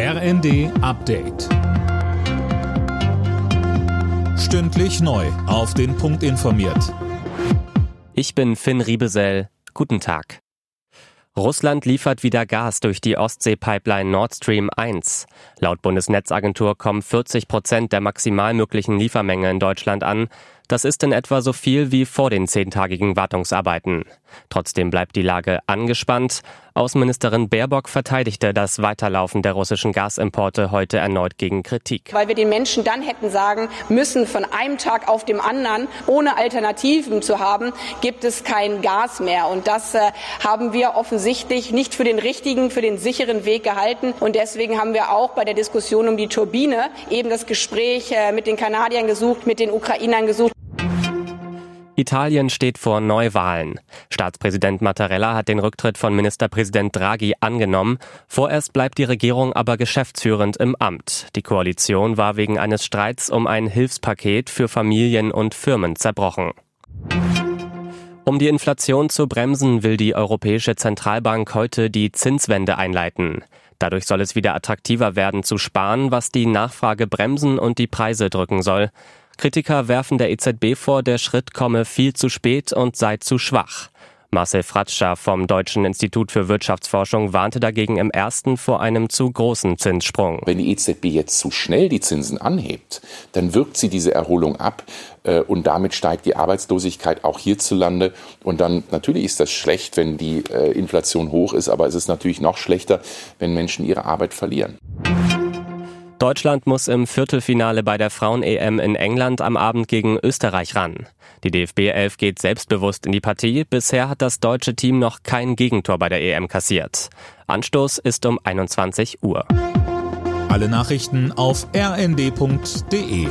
RND Update. Stündlich neu. Auf den Punkt informiert. Ich bin Finn Riebesell. Guten Tag. Russland liefert wieder Gas durch die Ostsee-Pipeline Nord Stream 1. Laut Bundesnetzagentur kommen 40 Prozent der maximal möglichen Liefermenge in Deutschland an. Das ist in etwa so viel wie vor den zehntagigen Wartungsarbeiten. Trotzdem bleibt die Lage angespannt. Außenministerin Baerbock verteidigte das Weiterlaufen der russischen Gasimporte heute erneut gegen Kritik. Weil wir den Menschen dann hätten sagen müssen, von einem Tag auf dem anderen, ohne Alternativen zu haben, gibt es kein Gas mehr. Und das äh, haben wir offensichtlich nicht für den richtigen, für den sicheren Weg gehalten. Und deswegen haben wir auch bei der Diskussion um die Turbine eben das Gespräch äh, mit den Kanadiern gesucht, mit den Ukrainern gesucht. Italien steht vor Neuwahlen. Staatspräsident Mattarella hat den Rücktritt von Ministerpräsident Draghi angenommen. Vorerst bleibt die Regierung aber geschäftsführend im Amt. Die Koalition war wegen eines Streits um ein Hilfspaket für Familien und Firmen zerbrochen. Um die Inflation zu bremsen, will die Europäische Zentralbank heute die Zinswende einleiten. Dadurch soll es wieder attraktiver werden zu sparen, was die Nachfrage bremsen und die Preise drücken soll. Kritiker werfen der EZB vor, der Schritt komme viel zu spät und sei zu schwach. Marcel Fratscher vom Deutschen Institut für Wirtschaftsforschung warnte dagegen im ersten vor einem zu großen Zinssprung. Wenn die EZB jetzt zu schnell die Zinsen anhebt, dann wirkt sie diese Erholung ab äh, und damit steigt die Arbeitslosigkeit auch hierzulande. Und dann natürlich ist das schlecht, wenn die äh, Inflation hoch ist, aber es ist natürlich noch schlechter, wenn Menschen ihre Arbeit verlieren. Deutschland muss im Viertelfinale bei der Frauen-EM in England am Abend gegen Österreich ran. Die DFB 11 geht selbstbewusst in die Partie. Bisher hat das deutsche Team noch kein Gegentor bei der EM kassiert. Anstoß ist um 21 Uhr. Alle Nachrichten auf rnd.de